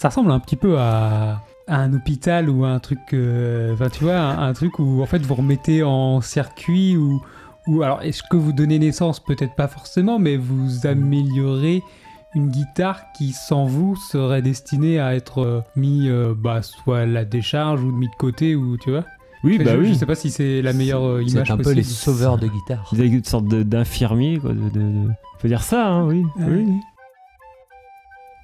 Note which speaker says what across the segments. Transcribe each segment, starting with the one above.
Speaker 1: Ça ressemble un petit peu à, à un hôpital ou à un truc. euh, Enfin, tu vois, un, un truc où en fait vous remettez en circuit ou. ou alors, est-ce que vous donnez naissance? Peut-être pas forcément, mais vous améliorez une guitare qui, sans vous, serait destinée à être euh, mis euh, bah, soit à la décharge ou mis de côté, ou tu vois
Speaker 2: Oui,
Speaker 1: je,
Speaker 2: bah
Speaker 1: je
Speaker 2: oui.
Speaker 1: sais pas si c'est la meilleure euh,
Speaker 3: C'est
Speaker 1: image
Speaker 3: un peu les sauveurs de guitare.
Speaker 2: Une sorte de- d'infirmier, quoi. De, de- de- Faut dire ça, hein, oui.
Speaker 1: Ouais.
Speaker 2: oui.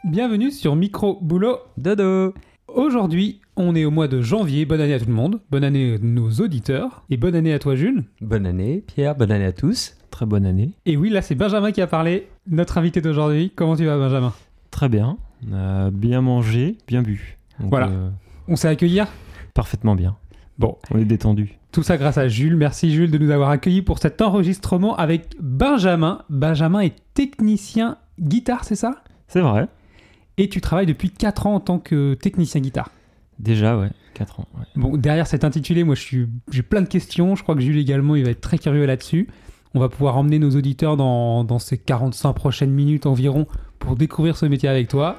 Speaker 1: Bienvenue sur Micro Boulot.
Speaker 3: Dodo
Speaker 1: Aujourd'hui, on est au mois de janvier. Bonne année à tout le monde. Bonne année à nos auditeurs. Et bonne année à toi, Jules.
Speaker 3: Bonne année, Pierre, bonne année à tous.
Speaker 2: Très bonne année.
Speaker 1: Et oui, là, c'est Benjamin qui a parlé, notre invité d'aujourd'hui. Comment tu vas, Benjamin?
Speaker 2: Très bien. On a bien mangé, bien bu. Donc,
Speaker 1: Voilà.
Speaker 2: euh,
Speaker 1: On s'est accueillir?
Speaker 2: Parfaitement bien.
Speaker 1: Bon,
Speaker 2: On est détendu.
Speaker 1: tout ça grâce à Jules. Merci, Jules, de nous avoir accueillis pour cet enregistrement avec Benjamin. Benjamin est technicien guitare, c'est ça?
Speaker 2: C'est vrai.
Speaker 1: Et tu travailles depuis 4 ans en tant que technicien guitare.
Speaker 2: Déjà, ouais. 4 ans. ouais.
Speaker 1: Bon, derrière cet intitulé, moi, je suis, j'ai plein de questions. Je crois que Jules également, il va être très curieux là-dessus. On va pouvoir emmener nos auditeurs dans, dans ces 45 prochaines minutes environ pour découvrir ce métier avec toi.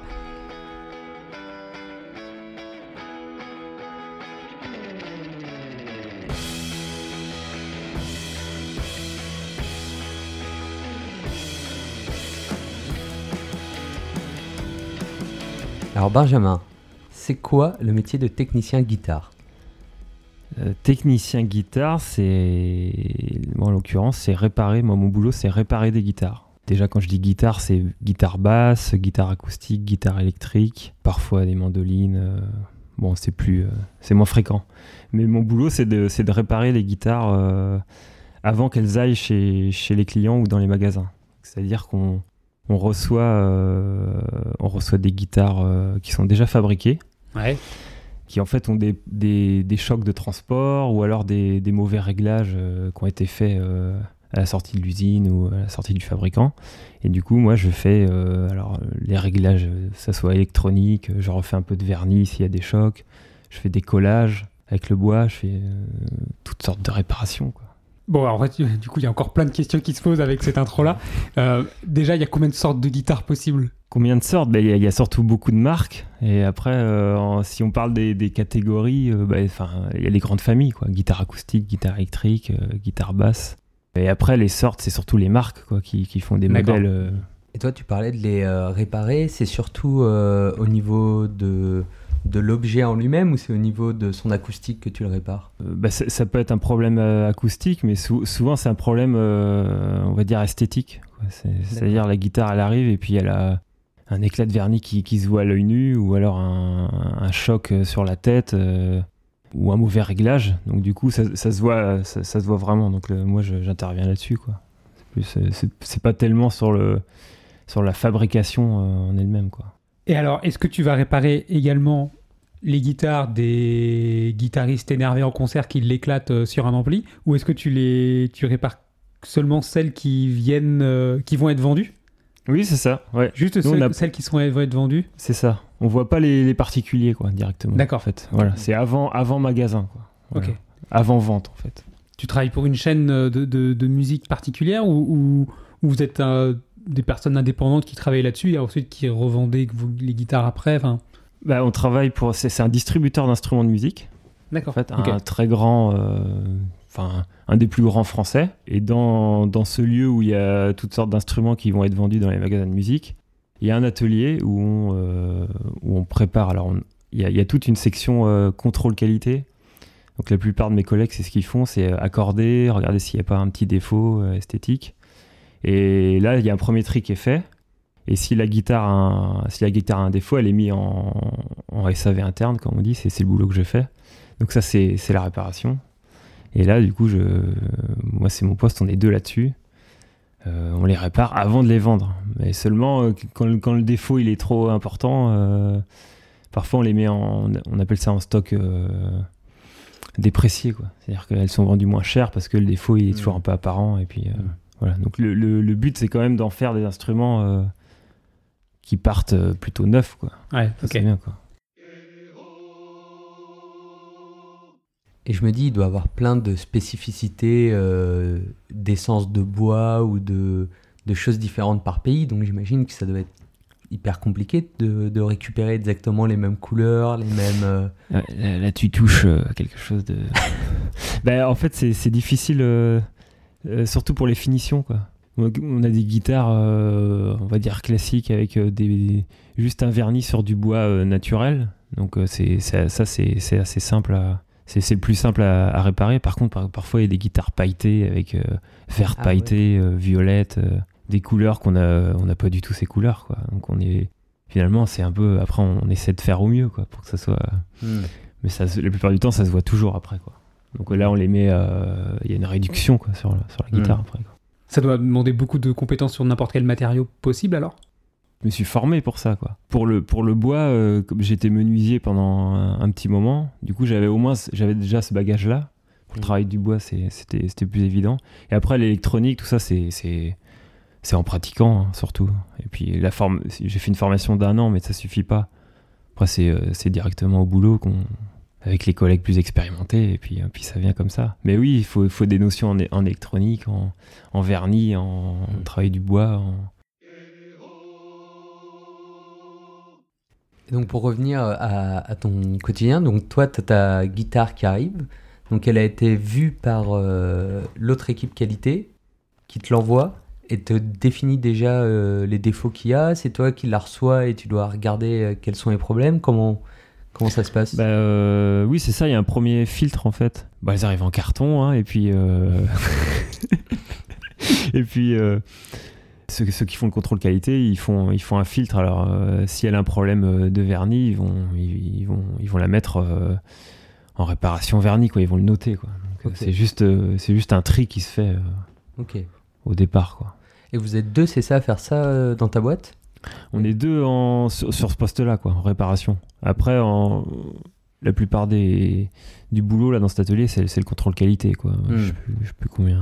Speaker 3: Alors Benjamin, c'est quoi le métier de technicien guitare
Speaker 2: Euh, technicien guitare, c'est. En l'occurrence, c'est réparer. Moi, mon boulot, c'est réparer des guitares. Déjà, quand je dis guitare, c'est guitare basse, guitare acoustique, guitare électrique, parfois des mandolines. euh, Bon, c'est plus. euh, C'est moins fréquent. Mais mon boulot, c'est de, de réparer les guitares avant qu'elles aillent chez, chez les clients ou dans les magasins. C'est-à-dire qu'on on reçoit, euh, on reçoit des guitares euh, qui sont déjà fabriquées
Speaker 1: Ouais.
Speaker 2: qui en fait ont des, des- des chocs de transport ou alors des, des mauvais réglages euh, qui ont été faits à la sortie de l'usine ou à la sortie du fabricant. Et du coup, moi, je fais alors les réglages, ça soit électronique, je refais un peu de vernis s'il y a des chocs, je fais des collages avec le bois, je fais toutes sortes de réparations. Quoi.
Speaker 1: Bon, en fait, du coup, il y a encore plein de questions qui se posent avec cette intro-là. Euh, déjà, il y a combien de sortes de guitares possibles?
Speaker 2: Combien de sortes? Ben, Il y, a- il y a surtout beaucoup de marques. Et après, euh, en- si on parle des, des catégories, euh, ben, enfin, il y a les grandes familles, quoi. Guitare acoustique, guitare électrique, euh, guitare basse. Et après, les sortes, c'est surtout les marques quoi, qui, qui font des modèles. euh,
Speaker 3: Et toi, tu parlais de les euh, réparer, c'est surtout euh, au niveau de, de l'objet en lui-même ou c'est au niveau de son acoustique que tu le répares
Speaker 2: euh, ben, ça, peut être un problème euh, acoustique, mais sou- souvent, c'est un problème, euh, on va dire, esthétique. C'est-à-dire, la guitare, elle arrive et puis elle a un éclat de vernis qui, qui se voit à l'œil nu ou alors un, un choc euh, sur la tête. ou un mauvais réglage. Donc du coup, ça, ça se voit, ça, ça se voit vraiment. Donc le- moi, j'interviens là-dessus. C'est pas tellement sur le sur la fabrication en elle-même, quoi.
Speaker 1: Et alors, est-ce que tu vas réparer également les guitares des guitaristes énervés en concert qui l'éclatent euh, sur un ampli Ou est-ce que tu les tu répares seulement celles qui viennent, euh, qui vont être vendues?
Speaker 2: Oui, c'est ça. Ouais,
Speaker 1: Juste
Speaker 2: Nous,
Speaker 1: celles,
Speaker 2: on a-
Speaker 1: celles qui sont, vont être vendues?
Speaker 2: C'est ça. On voit pas les, les particuliers, quoi, directement.
Speaker 1: D'accord.
Speaker 2: En fait, voilà, c'est avant avant magasin, quoi. Voilà.
Speaker 1: Ok.
Speaker 2: Avant vente, en fait.
Speaker 1: Tu travailles pour une chaîne euh, de, de- de musique particulière ou, ou- ou vous êtes euh, des personnes indépendantes qui travaillent là-dessus et ensuite qui revendez vous- les guitares après enfin...
Speaker 2: Bah, on travaille pour. C'est un distributeur d'instruments de musique.
Speaker 1: D'accord.
Speaker 2: En fait, un très grand, euh, enfin un des plus grands français. Et dans, dans ce lieu où il y a toutes sortes d'instruments qui vont être vendus dans les magasins de musique, il y a un atelier où on, euh, où on prépare. Alors, on- il y, a, il y a toute une section euh, contrôle qualité. Donc, la plupart de mes collègues, c'est ce qu'ils font, c'est accorder, regarder s'il n'y a pas un petit défaut esthétique. Et là, il y a un premier tri qui est fait. Et si la guitare a un, si la guitare a un défaut, elle est mise en, en SAV interne, comme on dit. C'est le boulot que je fais. Donc ça, c'est la réparation. Et là, du coup, je, moi, c'est mon poste, on est deux là-dessus. Euh, on les répare avant de les vendre. Mais seulement euh, quand, le- quand le défaut il est trop important, euh, parfois on les met en, on appelle ça en stock euh, déprécié, quoi. C'est-à-dire qu'elles sont vendues moins cher parce que le défaut il est toujours
Speaker 3: Mm.
Speaker 2: un peu apparent. Et puis
Speaker 3: Mm.
Speaker 2: Voilà. Donc le, le- le but c'est quand même d'en faire des instruments euh, qui partent euh, plutôt neufs, quoi.
Speaker 1: Ouais,
Speaker 2: Ça,
Speaker 1: ok.
Speaker 2: C'est bien, quoi.
Speaker 3: Et je me dis, il doit y avoir plein de spécificités euh, d'essence de bois ou de, de choses différentes par pays. Donc j'imagine que ça doit être hyper compliqué de, de récupérer exactement les mêmes couleurs, les mêmes. euh,
Speaker 2: là, là, tu touches euh, quelque chose de. bah, en fait, c'est c'est difficile, surtout pour les finitions. Quoi. On a- des guitares, euh, on va dire classiques, avec euh, des, juste un vernis sur du bois euh, naturel. Donc, euh, c'est ça, c'est assez simple à. C'est le plus simple à, à réparer. Par contre, par- parfois, il y a des guitares pailletées avec euh, vert
Speaker 3: Ah
Speaker 2: pailleté, euh, violette, euh, des couleurs qu'on a, on n'a pas du tout ces couleurs. Quoi. Donc, on est. Finalement, c'est un peu. Après, on essaie de faire au mieux quoi, pour que ça soit.
Speaker 3: hmm.
Speaker 2: Mais ça, la plupart du temps, ça se voit toujours après. Quoi. Donc là, on les met. euh, Il y a une réduction quoi, sur, la, sur la guitare après. Quoi.
Speaker 1: Ça doit demander beaucoup de compétences sur n'importe quel matériau possible alors?
Speaker 2: Je me suis formé pour ça. Quoi. Pour, le, pour le bois, euh, comme j'étais menuisier pendant un, un petit moment, du coup, j'avais au moins j'avais déjà ce bagage-là. Pour le
Speaker 3: Mm.
Speaker 2: travail du bois, c'est- c'était c'était plus évident. Et après, l'électronique, tout ça, c'est. c'est c'est en pratiquant hein, surtout. Et puis la forme, j'ai fait une formation d'un an, mais ça suffit pas. Après c'est euh, c'est directement au boulot qu'on avec les collègues plus expérimentés et puis, euh, puis ça vient comme ça. Mais oui, il faut, des notions en, électronique, en, en vernis, en,
Speaker 3: Mm.
Speaker 2: travail du bois.
Speaker 3: Et donc pour revenir à, à ton quotidien, donc toi tu as ta guitare qui arrive, donc elle a été vue par euh, l'autre équipe qualité qui te l'envoie et te définit déjà euh, les défauts qu'il y a, c'est toi qui la reçois et tu dois regarder euh, quels sont les problèmes, comment, comment ça se passe?
Speaker 2: Bah, euh, oui, c'est ça, il y a un premier filtre en fait. Bah, elles arrivent en carton, hein, et puis. euh, et puis. euh, Ceux, ceux qui font le contrôle qualité, ils font, ils font un filtre. Alors, si elle a un problème de vernis, ils vont, ils, ils vont, ils vont la mettre en réparation vernis, quoi. Ils vont le noter, quoi. C'est juste, c'est juste un tri qui se fait au départ, quoi.
Speaker 3: Et vous êtes deux, c'est ça, à faire ça dans ta boîte?
Speaker 2: On est deux en, sur, sur ce poste-là, quoi, en réparation. Après, en, la plupart des, du boulot là dans cet atelier, c'est c'est le contrôle qualité, quoi.
Speaker 3: Hmm.
Speaker 2: Je je sais plus combien,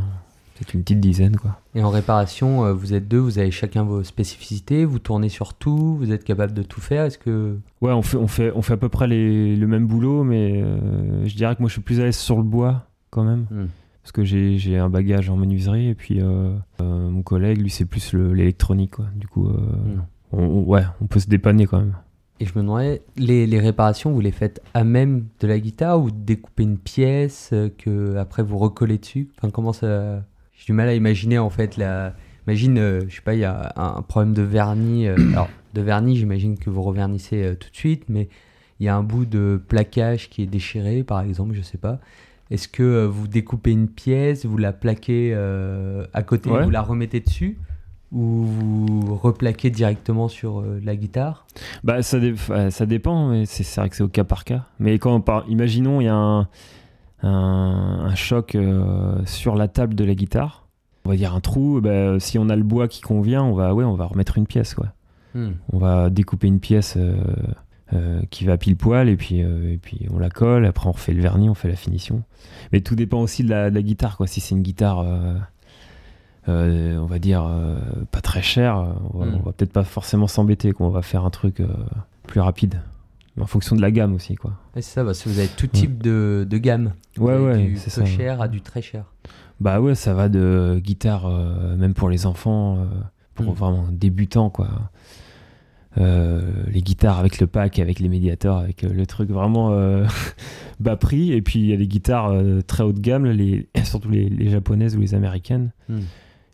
Speaker 2: peut-être une petite dizaine, quoi.
Speaker 3: Et en réparation, euh, vous êtes deux, vous avez chacun vos spécificités, vous tournez sur tout, vous êtes capable de tout faire. Est-ce que.
Speaker 2: Ouais, on fait, on fait, on fait à peu près les- le même boulot, mais euh, je dirais que moi je suis plus à l'aise sur le bois quand même,
Speaker 3: Hmm.
Speaker 2: parce que j'ai un bagage en menuiserie, et puis euh, euh, mon collègue, lui, c'est plus le- l'électronique, quoi. Du coup,
Speaker 3: Hmm.
Speaker 2: on, on- ouais, on peut se dépanner quand même.
Speaker 3: Et je me demandais, les, les réparations, vous les faites à même de la guitare ou découpez une pièce euh, que après vous recollez dessus? Enfin, comment ça. J'ai du mal à imaginer en fait la. Imagine, euh, je sais pas, il y a un problème de vernis. euh, alors, de vernis, j'imagine que vous revernissez tout de suite, mais il y a un bout de plaquage qui est déchiré, par exemple, je sais pas. Est-ce que vous découpez une pièce, vous la plaquez à côté,
Speaker 2: Ouais.
Speaker 3: vous la remettez dessus? Ou vous replaquez directement sur euh, la guitare?
Speaker 2: Bah, ça, dé- euh, ça dépend, mais c'est vrai que c'est au cas par cas. Mais quand on imaginons, il y a un, un, un choc euh, sur la table de la guitare, on va dire un trou, bah, si on a le bois qui convient, on va, ouais, on va remettre une pièce, quoi.
Speaker 3: Hmm.
Speaker 2: On va découper une pièce euh, euh, qui va pile poil, et puis, euh, et puis on la colle, après on refait le vernis, on fait la finition. Mais tout dépend aussi de la, de la guitare, quoi. Si c'est une guitare... euh, euh, on va dire euh, pas très chère, on va,
Speaker 3: Mm.
Speaker 2: on va peut-être pas forcément s'embêter, quoi. on va faire un truc euh, plus rapide. Mais en fonction de la gamme aussi, quoi.
Speaker 3: Ouais, c'est ça, parce que vous avez tout type de, de gamme. Vous
Speaker 2: Ouais,
Speaker 3: Du peu
Speaker 2: ça.
Speaker 3: cher à du très cher.
Speaker 2: Bah ouais, ça va de guitare, euh, même pour les enfants, euh, pour
Speaker 3: Mm.
Speaker 2: vraiment débutants, quoi. Euh, les guitares avec le pack, avec les médiators, avec euh, le truc vraiment euh, bas prix. Et puis il y a les guitares euh, très haut de gamme, les, surtout les, les japonaises ou les américaines.
Speaker 3: Hmm.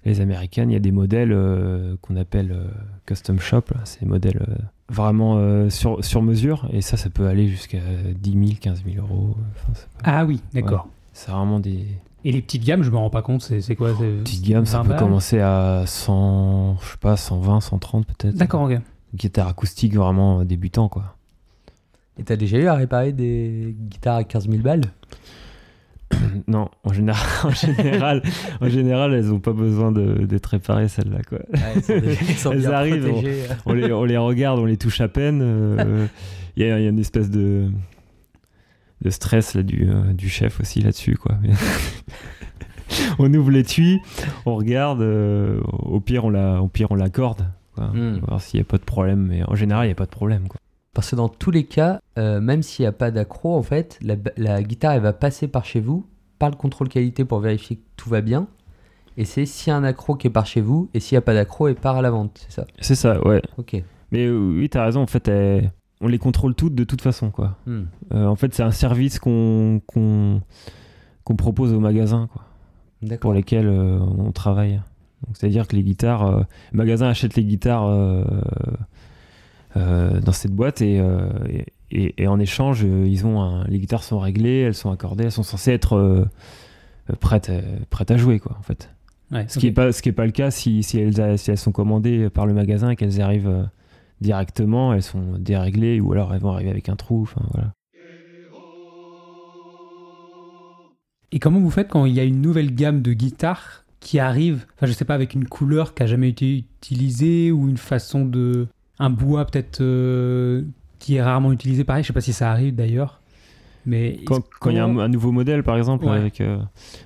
Speaker 2: Les américaines, il y a des modèles euh, qu'on appelle euh, custom shop. là. C'est des modèles euh, vraiment euh, sur, sur mesure. Et ça, ça peut aller jusqu'à 10 000, 15 000 euros. Enfin, c'est pas-
Speaker 1: Ah oui, d'accord.
Speaker 2: c'est vraiment des
Speaker 1: Et les petites gammes, je me rends pas compte, c'est quoi
Speaker 2: petites gammes. Ça
Speaker 1: 20
Speaker 2: peut
Speaker 1: balles
Speaker 2: commencer à 100, je sais pas, 120, 130 peut-être.
Speaker 1: D'accord, ok.
Speaker 2: Guitare acoustique vraiment débutant, quoi.
Speaker 3: Et t'as déjà eu à réparer des guitares à 15 000 balles?
Speaker 2: non, en général, en général, en général, elles ont pas besoin de- d'être réparées celles-là, quoi.
Speaker 3: Ouais, elles sont déjà- elles sont
Speaker 2: Elles
Speaker 3: bien
Speaker 2: arrivent,
Speaker 3: protégées.
Speaker 2: on les, on les regarde, on les touche à peine. euh, Il y, a il y a une espèce de, de stress là, du, euh, du chef aussi là-dessus. quoi. On ouvre l'étui, on regarde, euh, au pire on la, au pire on l'accorde.
Speaker 3: Hmm.
Speaker 2: Voir s'il n'y a pas de problème. Mais en général, il n'y a pas de problème. Quoi.
Speaker 3: Parce que dans tous les cas, euh, même s'il n'y a pas d'accro, en fait, la, la guitare, elle va passer par chez vous, par le contrôle qualité pour vérifier que tout va bien. Et c'est s'il y a un accro qui est par chez vous, et s'il n'y a pas d'accro, elle part à la vente, c'est ça?
Speaker 2: C'est ça, ouais.
Speaker 3: Ok.
Speaker 2: Mais euh, oui, t'as raison. En fait, on les contrôle toutes de toute façon, quoi.
Speaker 3: Hmm.
Speaker 2: Euh, en fait, c'est un service qu'on propose aux magasins, quoi, pour lesquels euh, on travaille. Donc, c'est-à-dire que les guitares, le magasin achète les guitares dans cette boîte et, euh, et, et- et en échange, euh, ils ont un- les guitares sont réglées, elles sont accordées, elles sont censées être euh, euh, prêtes, à- prêtes à jouer, quoi, en fait.
Speaker 1: Ouais,
Speaker 2: Ce qui n'est
Speaker 1: ok.
Speaker 2: pas, ce qui est pas le cas si, si, elles, a- si elles sont commandées par le magasin et qu'elles arrivent euh, directement, elles sont déréglées ou alors elles vont arriver avec un trou. Enfin voilà.
Speaker 1: Et comment vous faites quand il y a une nouvelle gamme de guitares qui arrive, enfin je sais pas, avec une couleur qui a jamais été utilisée ou une façon de... un bois peut-être euh, qui est rarement utilisé, pareil, je sais pas si ça arrive d'ailleurs. Mais
Speaker 2: Quand il y a un, nouveau modèle par exemple,
Speaker 1: Ouais.
Speaker 2: avec, euh,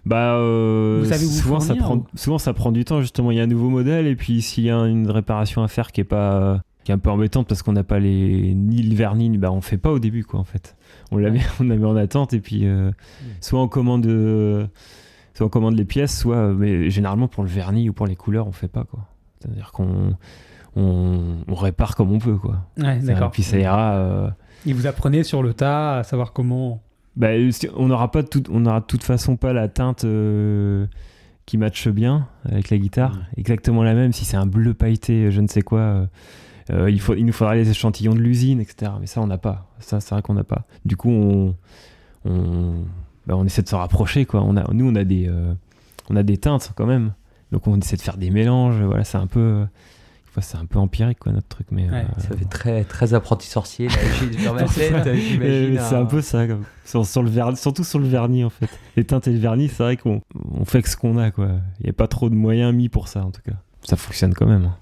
Speaker 2: bah, euh,
Speaker 1: Vous savez vous
Speaker 2: souvent, ça prend,
Speaker 1: ou-
Speaker 2: souvent ça prend du temps justement. Il y a un nouveau modèle et puis s'il y a une réparation à faire qui est pas qui est un peu embêtante parce qu'on n'a pas les ni le vernis, ni- bah on fait pas au début quoi en fait. On la met, on la met en attente et puis euh, soit on commande soit on commande les pièces, soit mais généralement pour le vernis ou pour les couleurs on fait pas quoi. C'est-à-dire qu'on on, on répare comme on peut quoi.
Speaker 1: Ouais, d'accord.
Speaker 2: Puis ça ira. euh,
Speaker 1: Et vous apprenez sur le tas à savoir comment...
Speaker 2: bah, si- on n'aura pas de toute, on aura de toute façon pas la teinte euh, qui matche bien avec la guitare, exactement la même. Si c'est un bleu pailleté, je ne sais quoi, euh, euh, il, faut, il nous faudra les échantillons de l'usine, etc. Mais ça, on n'a pas. Ça, c'est vrai qu'on n'a pas. Du coup, on, on, bah, on essaie de se rapprocher, quoi. On a, nous, on a des, euh, on a des teintes quand même. Donc, on essaie de faire des mélanges. Voilà, c'est un peu, euh, enfin, c'est un peu empirique, quoi, notre truc. Mais
Speaker 1: Ouais,
Speaker 2: euh,
Speaker 3: Ça fait très, très apprenti sorcier.
Speaker 2: C'est un peu ça, comme- sur, sur le vernis, surtout sur le vernis en fait. Les teintes et le vernis, c'est vrai qu'on on fait que ce qu'on a quoi. Il n'y a pas trop de moyens mis pour ça en tout cas. Ça fonctionne quand même. hein.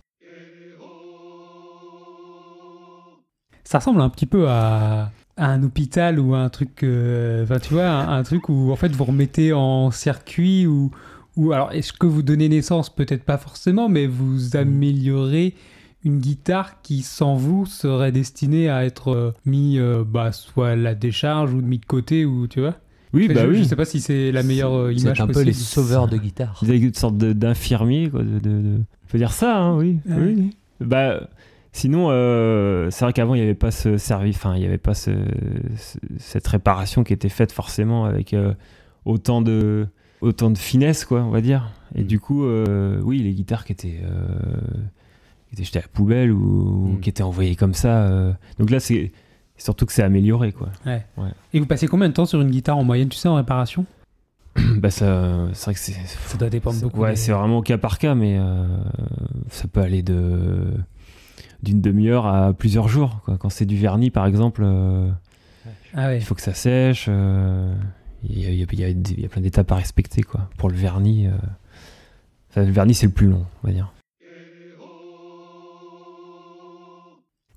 Speaker 1: Ça ressemble un petit peu à, à un hôpital ou à un truc, euh, enfin tu vois, un, un truc où en fait vous remettez en circuit ou, ou alors est-ce que vous donnez naissance? Peut-être pas forcément, mais vous améliorez une guitare qui sans vous serait destinée à être euh, mis euh, bah, soit à la décharge ou mis de côté ou tu vois?
Speaker 2: Oui,
Speaker 1: je,
Speaker 2: bah
Speaker 1: je
Speaker 2: oui.
Speaker 1: sais pas si c'est la meilleure euh,
Speaker 3: Vous
Speaker 1: image
Speaker 3: êtes un peu les sauveurs de guitare.
Speaker 2: Vous avez une sorte de- d'infirmier quoi. De, de- de- On peut dire ça, hein, oui. Oui, oui. Bah. Sinon, euh, c'est vrai qu'avant il n'y avait pas ce service, enfin il n'y avait pas ce- ce- cette réparation qui était faite forcément avec euh, autant de autant de finesse quoi, on va dire. Et
Speaker 3: Mm.
Speaker 2: du coup, euh, oui, les guitares qui étaient euh, qui étaient jetées à la poubelle ou,
Speaker 3: Mm.
Speaker 2: qui étaient envoyées comme ça. euh. Donc là, c'est surtout que c'est amélioré quoi.
Speaker 1: Et vous passez combien de temps sur une guitare en moyenne, tu sais, en réparation?
Speaker 2: Bah ça, c'est vrai que c'est
Speaker 1: Ça doit dépendre beaucoup.
Speaker 2: Ouais,
Speaker 1: des-
Speaker 2: c'est vraiment au cas par cas, mais ça peut aller de d'une demi-heure à plusieurs jours. Quoi. Quand c'est du vernis, par exemple,
Speaker 1: Ah ouais.
Speaker 2: il faut que ça sèche. Il y, a, il y a- il y a des- il y a plein d'étapes à respecter. Quoi. Pour le vernis, euh, enfin, le vernis, c'est le plus long, on va dire.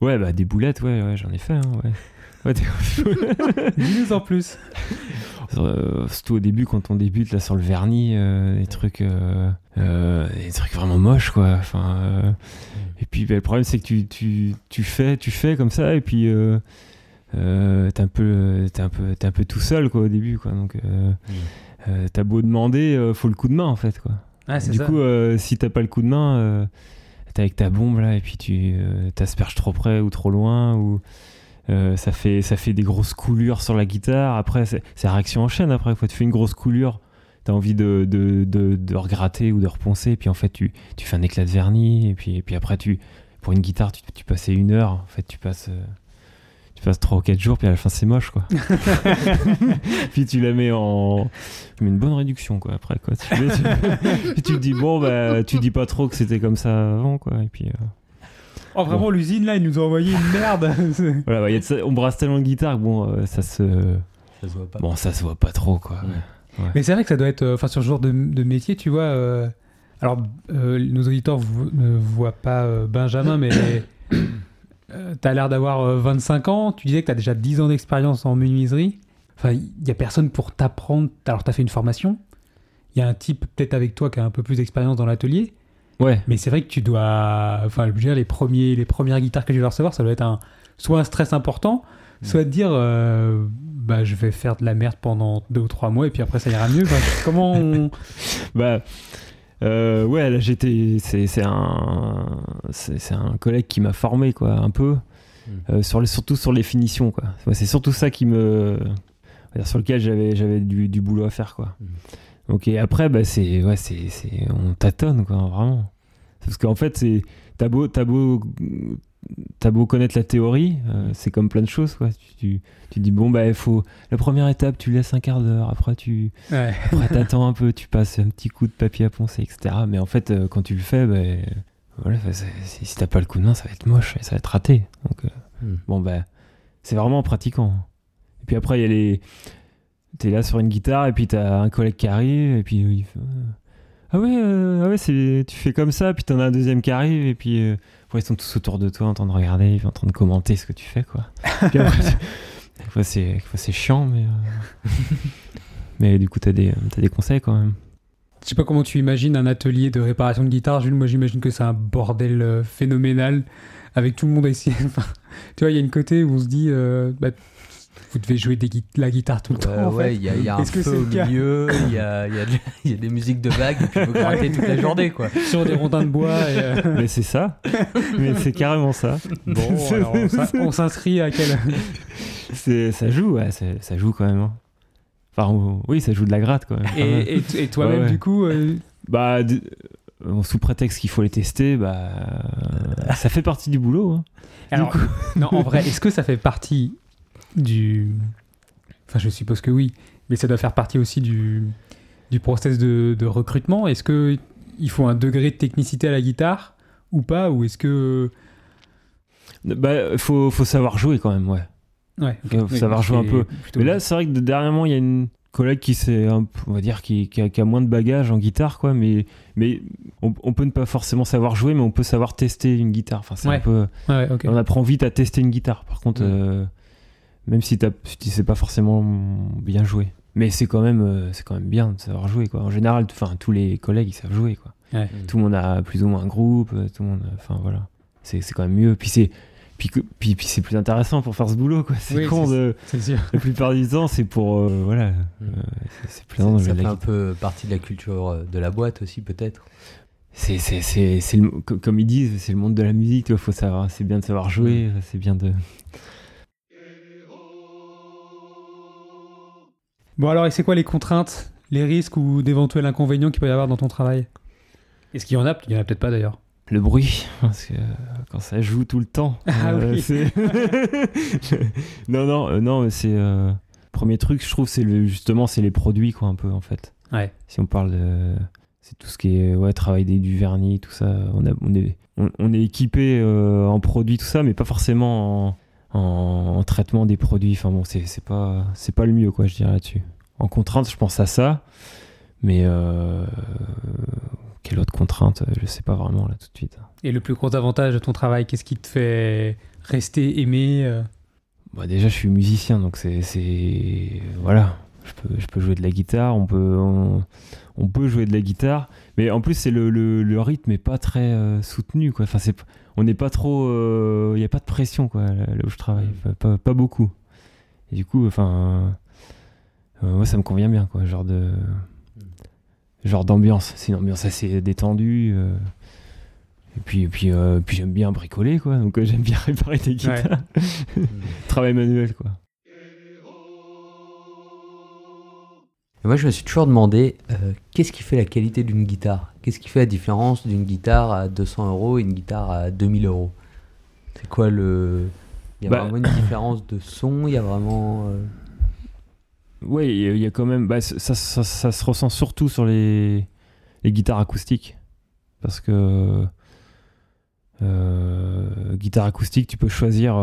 Speaker 2: Ouais, bah des boulettes, ouais, ouais j'en ai fait. hein, ouais.
Speaker 1: Dis-nous en plus.
Speaker 2: Euh, surtout au début quand on débute là sur le vernis euh, des trucs euh, des trucs vraiment moches quoi enfin et puis bah, le problème c'est que tu, tu, tu fais tu fais comme ça et puis euh, t'es un peu t'es un peu t'es un peu tout seul quoi au début quoi. Donc euh, euh, t'as beau demander faut le coup de main en fait quoi.
Speaker 1: Ah,
Speaker 2: du
Speaker 1: ça.
Speaker 2: coup si t'as pas le coup de main t'es avec ta bombe là et puis tu t'asperges trop près ou trop loin ou ça fait ça fait des grosses coulures sur la guitare. Après c'est réaction en chaîne après quand tu fais une grosse coulure t'as envie de, de, de, de regratter ou de reponcer et puis en fait tu, tu fais un éclat de vernis et puis, et puis après tu pour une guitare tu, tu passais une heure en fait tu passes tu passes 3 ou 4 jours puis à la fin c'est moche quoi puis tu la mets en tu mets une bonne réduction quoi après quoi tu, mets- tu- puis tu te dis bon bah tu dis pas trop que c'était comme ça avant quoi et puis euh,
Speaker 1: Oh, vraiment, l'usine là, ils nous ont envoyé une merde.
Speaker 2: Voilà bah, y a de ça- on brasse tellement de guitare que bon euh, ça se
Speaker 3: Ça se voit pas.
Speaker 2: bon ça se voit pas trop quoi
Speaker 3: Ouais.
Speaker 1: Mais c'est vrai que ça doit être, euh, enfin, sur ce genre de, de métier, tu vois. euh, alors, euh, nos auditeurs vo- ne voient pas euh, Benjamin, mais euh, t'as l'air d'avoir euh, 25 ans. Tu disais que t'as déjà 10 ans d'expérience en menuiserie. Enfin, il y a personne pour t'apprendre. Alors, t'as fait une formation. Il y a un type peut-être avec toi qui a un peu plus d'expérience dans l'atelier.
Speaker 2: ouais
Speaker 1: Mais c'est vrai que tu dois. Enfin, je veux dire, les, premiers, les premières guitares que je vais recevoir, ça doit être un, soit un stress important, soit de dire euh, bah, je vais faire de la merde pendant deux ou trois mois et puis après ça ira mieux. Enfin, comment on.
Speaker 2: Bah, Euh, ouais, là j'étais. C'est c'est un, c'est un collègue qui m'a formé, quoi, un peu.
Speaker 3: Mm.
Speaker 2: Euh, sur les, surtout sur les finitions, quoi. C'est surtout ça qui me. Sur lequel j'avais j'avais du, du boulot à faire, quoi.
Speaker 3: Mm.
Speaker 2: Donc, et après, bah, c'est. Ouais, c'est. c'est- On tâtonne, quoi, vraiment. Parce qu'en fait, c'est. T'as beau, t'as beau, t'as beau connaître la théorie, euh, c'est comme plein de choses, quoi. Tu, tu, tu dis, bon, bah, il faut. La première étape, tu laisses un quart d'heure, après, tu.
Speaker 1: Ouais.
Speaker 2: Après, t'attends un peu, tu passes un petit coup de papier à poncer, etc. Mais en fait, euh, quand tu le fais, bah, voilà, si t'as pas le coup de main, ça va être moche et ça va être raté. Donc, euh,
Speaker 3: Mm.
Speaker 2: bon, bah, c'est vraiment en pratiquant. Et puis après, il y a les. T'es là sur une guitare et puis t'as un collègue qui arrive et puis il fait, Ah ouais, euh, ah ouais c'est... tu fais comme ça, puis t'en as un deuxième qui arrive et puis euh, ils sont tous autour de toi en train de regarder, en train de commenter ce que tu fais, quoi. Puis après, fois, c'est, chiant, mais. euh, mais du coup, t'as des, t'as des conseils quand même.
Speaker 1: Je sais pas comment tu imagines un atelier de réparation de guitare, Jules. Moi, j'imagine que c'est un bordel phénoménal avec tout le monde ici. Tu vois, il y a une côté où on se dit, bah, vous devez jouer des gui- la guitare tout le temps.
Speaker 3: Ouais,
Speaker 1: en
Speaker 3: ouais,
Speaker 1: fait.
Speaker 3: il y a, il y a un
Speaker 1: que
Speaker 3: feu
Speaker 1: c'est
Speaker 3: au
Speaker 1: cas
Speaker 3: milieu, il y a, il y, a y a des musiques de vagues, et puis vous grattez toute la journée, quoi.
Speaker 1: Sur des rondins de bois. et, euh,
Speaker 2: Mais c'est ça. mais c'est carrément ça.
Speaker 1: Bon, alors, on s'in- on s'inscrit à quel.
Speaker 2: Ça joue, ouais, ça joue quand même. hein. Enfin, on- oui, ça joue de la gratte quand même.
Speaker 1: Et, et- et toi-même,
Speaker 2: Ouais, ouais.
Speaker 1: du coup, euh,
Speaker 2: Bah, d- euh, sous prétexte qu'il faut les tester, bah, ça fait partie du boulot. hein.
Speaker 1: alors, non, en vrai, est-ce que ça fait partie du. Enfin, je suppose que oui, mais ça doit faire partie aussi du, du process de, de recrutement. Est-ce que il faut un degré de technicité à la guitare ou pas Ou est-ce que.
Speaker 2: Bah, faut, faut savoir jouer quand même, ouais.
Speaker 1: Ouais.
Speaker 2: Faut
Speaker 1: Oui,
Speaker 2: savoir jouer un peu. Mais là, c'est vrai que dernièrement, il y a une collègue qui s'est, on va dire, qui, qui a, qui a moins de bagages en guitare, quoi. Mais, mais on, on peut ne pas forcément savoir jouer, mais on peut savoir tester une guitare. Enfin, c'est
Speaker 1: Ouais.
Speaker 2: un peu.
Speaker 1: Ouais.
Speaker 2: On apprend vite à tester une guitare. Par contre, euh, même si, tu sais pas forcément bien jouer. Mais c'est quand même, euh, c'est quand même bien de savoir jouer, quoi. En général, enfin, tous les collègues, ils savent jouer, quoi.
Speaker 1: Ouais.
Speaker 2: Tout le monde a plus ou moins un groupe, euh, tout le monde, enfin voilà. C'est c'est quand même mieux. Puis c'est, puis, puis, puis c'est plus intéressant pour faire ce boulot, quoi. C'est
Speaker 1: Oui,
Speaker 2: con
Speaker 1: c'est-
Speaker 2: de.
Speaker 1: Sûr.
Speaker 2: La plupart du temps, c'est pour, euh, voilà,
Speaker 3: Mm.
Speaker 2: euh, c'est- plaisant de
Speaker 3: Ça,
Speaker 2: jouer
Speaker 3: ça fait un peu partie de la culture euh, de la boîte aussi, peut-être.
Speaker 2: C'est, c'est, c'est, c'est le- co- comme ils disent, c'est le monde de la musique. Il faut savoir, c'est bien de savoir jouer, c'est bien de.
Speaker 1: Bon, alors, et c'est quoi les contraintes, les risques ou d'éventuels inconvénients qu'il peut y avoir dans ton travail? Est-ce qu'il y en a? Il y en a peut-être pas d'ailleurs.
Speaker 2: Le bruit, parce que euh, quand ça joue tout le temps.
Speaker 1: Ah oui.
Speaker 2: c'est- non, non, euh, non, c'est. euh, Premier truc, je trouve, c'est le, justement, c'est les produits, quoi, un peu, en fait.
Speaker 1: Ouais.
Speaker 2: Si on parle de. C'est tout ce qui est ouais, travail des, du vernis, tout ça. On, a, on, est, on, on est équipé euh, en produits, tout ça, mais pas forcément en, en, en traitement des produits. Enfin bon, c'est pas, c'est pas le mieux, quoi, je dirais là-dessus. En contrainte, je pense à ça. Mais euh, quelle autre contrainte? Je sais pas vraiment, là, tout de suite.
Speaker 1: Et le plus gros avantage de ton travail, qu'est-ce qui te fait rester aimé euh?
Speaker 2: Bah, déjà, je suis musicien, donc c'est. c'est- Voilà. Je peux, je peux jouer de la guitare, on peut, on, on peut jouer de la guitare, mais en plus, c'est le, le, le rythme est pas très euh, soutenu, quoi. Enfin, c'est, on n'est pas trop. Il n'y a pas de pression, quoi, là, là où je travaille. Pas, pas beaucoup. Et du coup, enfin. euh, moi, ça me convient bien, quoi. Genre de. Genre d'ambiance. C'est une ambiance assez détendue. euh, et puis, et puis, euh, puis j'aime bien bricoler, quoi. Donc, euh, j'aime bien réparer des guitares. Travail manuel, quoi.
Speaker 3: Et moi, je me suis toujours demandé, euh, qu'est-ce qui fait la qualité d'une guitare? Qu'est-ce qui fait la différence d'une guitare à 200 euros et une guitare à 2000 euros? C'est quoi le... Il y a
Speaker 2: Bah-
Speaker 3: vraiment une différence de son, il y a vraiment... euh,
Speaker 2: Ouais, il y a- quand même. bah, ça, ça, ça- ça se ressent surtout sur les, les guitares acoustiques. Parce que. euh, guitare acoustique, tu peux choisir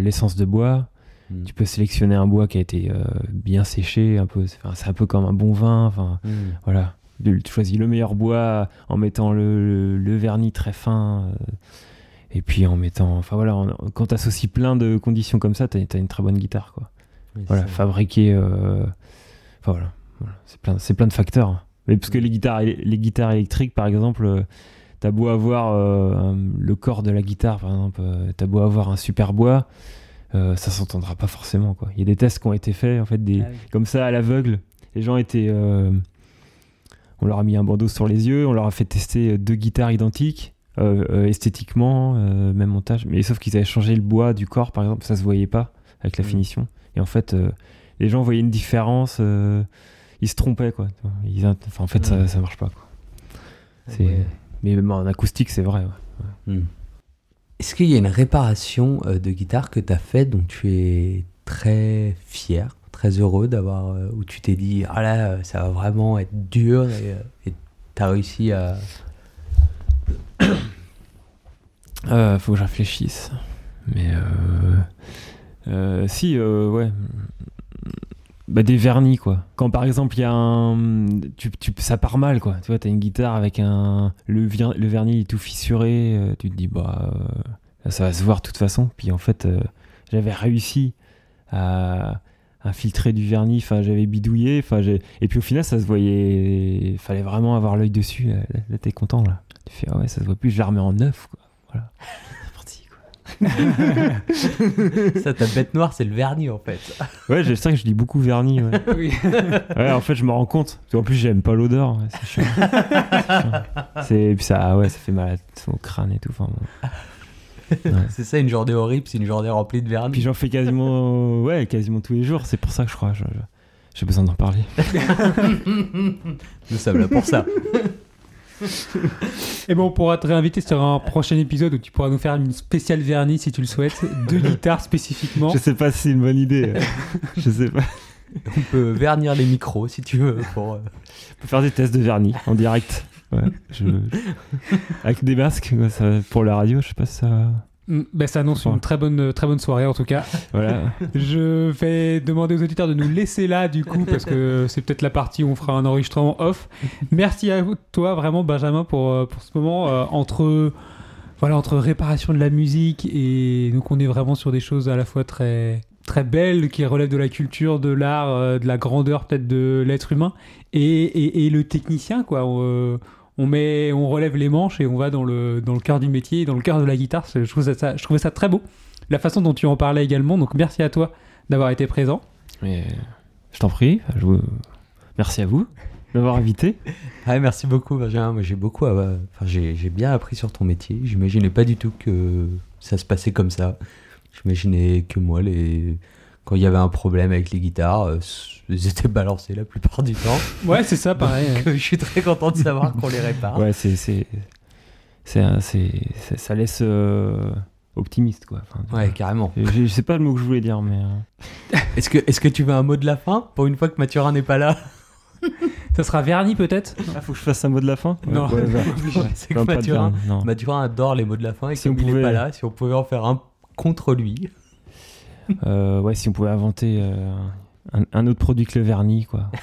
Speaker 2: l'essence de bois.
Speaker 3: Hmm.
Speaker 2: Tu peux sélectionner un bois qui a été euh, bien séché. un peu C'est un peu comme un bon vin. Enfin,
Speaker 3: Hmm.
Speaker 2: voilà. Tu choisis le meilleur bois en mettant le, le- le vernis très fin. euh, et puis en mettant. Enfin voilà, en- quand tu associes plein de conditions comme ça, tu as, une très bonne guitare. quoi
Speaker 3: Oui,
Speaker 2: voilà, fabriquer. euh, Enfin voilà, voilà. c'est plein, c'est plein de facteurs. Mais parce que les guitares, les guitares électriques, par exemple, t'as beau avoir euh, le corps de la guitare, par exemple, t'as beau avoir un super bois, euh, ça s'entendra pas forcément. Quoi. Il y a des tests qui ont été faits, en fait, des,
Speaker 1: Ah oui.
Speaker 2: comme ça à l'aveugle. Les gens étaient, euh, on leur a mis un bandeau sur les yeux, on leur a fait tester deux guitares identiques. euh, euh, esthétiquement, euh, même montage, mais sauf qu'ils avaient changé le bois du corps par exemple, ça se voyait pas avec la
Speaker 3: Mm.
Speaker 2: finition. Et en fait, euh, les gens voyaient une différence, euh, ils se trompaient quoi. Ils enfin, en fait, ça,
Speaker 3: Mm.
Speaker 2: ça marche pas quoi.
Speaker 3: Ouais.
Speaker 2: Mais même en acoustique, c'est vrai. ouais.
Speaker 3: Hmm. Est-ce qu'il y a une réparation euh, de guitare que tu as faite dont tu es très fier, très heureux d'avoir, euh, où tu t'es dit, ah là, euh, ça va vraiment être dur et tu as réussi à.
Speaker 2: Faut que je réfléchisse. Mais si, ouais. Bah, des vernis, quoi. Quand par exemple, il y a un. Tu, tu- ça part mal, quoi. Tu vois, t'as une guitare avec un. Le, vernis est tout fissuré. euh, tu te dis, bah. euh, ça va se voir de toute façon. Puis en fait, euh, j'avais réussi à infiltrer du vernis. Enfin, j'avais bidouillé. Enfin, et puis au final, ça se voyait. Fallait vraiment avoir l'œil dessus. Là, t'es content, là. Tu fais, ah ouais, ça se voit plus. Je la remets en neuf, quoi. Voilà.
Speaker 3: Ça, ta bête noire, c'est le vernis en fait.
Speaker 2: Ouais, je sais que je dis beaucoup vernis. Ouais.
Speaker 1: Oui.
Speaker 2: Ouais, en fait, je me rends compte. Qu'en plus, j'aime pas l'odeur. ouais, c'est chiant. C'est puis ça, ah ouais, ça fait mal au crâne et tout. Enfin.
Speaker 3: C'est ça, une journée horrible, c'est une journée remplie de vernis.
Speaker 2: Puis j'en fais quasiment, ouais, quasiment tous les jours. C'est pour ça que je crois. J'ai besoin d'en parler.
Speaker 3: Nous sommes là pour ça.
Speaker 1: Et bon, on pourra te réinviter sur un prochain épisode où tu pourras nous faire une spéciale vernis si tu le souhaites, de guitare spécifiquement.
Speaker 2: Je sais pas si c'est une bonne idée. je sais pas.
Speaker 3: On peut vernir les micros si tu veux. Pour, euh,
Speaker 2: On peut faire des tests de vernis en direct. Ouais, je- Avec des masques quoi, ça- pour la radio, je sais pas si ça.
Speaker 1: Mm, Ben, ça annonce une très bonne, très bonne soirée en tout cas.
Speaker 2: Voilà.
Speaker 1: Je vais demander aux auditeurs de nous laisser là du coup parce que c'est peut-être la partie où on fera un enregistrement off. Merci à toi vraiment Benjamin pour, euh, pour ce moment euh, entre voilà entre réparation de la musique et donc on est vraiment sur des choses à la fois très très belles qui relèvent de la culture, de l'art, euh, de la grandeur peut-être de l'être humain et, et, et le technicien quoi. On, euh, on met, on relève les manches et on va dans le, dans le cœur du métier, dans le cœur de la guitare. Je trouvais ça, je trouvais ça très beau. La façon dont tu en parlais également. Donc merci à toi d'avoir été présent.
Speaker 2: Mais je t'en prie. je vous- Merci à vous de m'avoir invité.
Speaker 3: Ah, merci beaucoup, Benjamin. Moi, j'ai beaucoup. à- Enfin, j'ai j'ai bien appris sur ton métier. J'imaginais pas du tout que ça se passait comme ça. J'imaginais que moi, les... quand il y avait un problème avec les guitares, euh, ils étaient balancés la plupart du temps.
Speaker 1: Ouais, c'est ça, pareil.
Speaker 3: Je suis très content de savoir qu'on les répare.
Speaker 2: Ouais, c'est c'est ça laisse euh, optimiste quoi. Enfin,
Speaker 3: Ouais, carrément.
Speaker 2: je, je sais pas le mot que je voulais dire, mais euh,
Speaker 3: Est-ce que, est que tu veux un mot de la fin pour une fois que Mathurin n'est pas là?
Speaker 1: Ça sera verni peut-être?
Speaker 2: Ah, faut que je fasse un mot de la fin?
Speaker 1: Non.
Speaker 2: Ouais, ouais.
Speaker 3: C'est que Mathurin,
Speaker 2: vernis.
Speaker 3: Mathurin adore les mots de la fin et
Speaker 2: Si
Speaker 3: comme
Speaker 2: on
Speaker 3: il n'est
Speaker 2: pouvait-
Speaker 3: pas là, si on pouvait en faire un contre lui.
Speaker 2: Euh, ouais, si on pouvait inventer euh, un, un autre produit que le vernis quoi.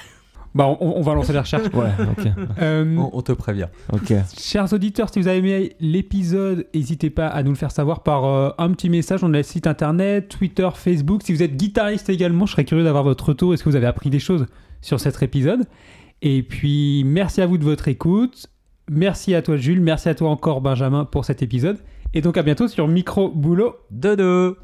Speaker 1: Bah, on, on va lancer la recherche.
Speaker 2: Ouais, ok,
Speaker 1: Euh,
Speaker 3: On, on te prévient.
Speaker 2: ok.
Speaker 1: Chers auditeurs, si vous avez aimé l'épisode, n'hésitez pas à nous le faire savoir par euh, un petit message. On a le site internet, Twitter, Facebook. Si vous êtes guitariste également, je serais curieux d'avoir votre retour. Est-ce que vous avez appris des choses sur cet épisode? Et puis, merci à vous de votre écoute. Merci à toi, Jules. Merci à toi encore, Benjamin, pour cet épisode. Et donc, à bientôt sur Micro Boulot.
Speaker 3: Dodo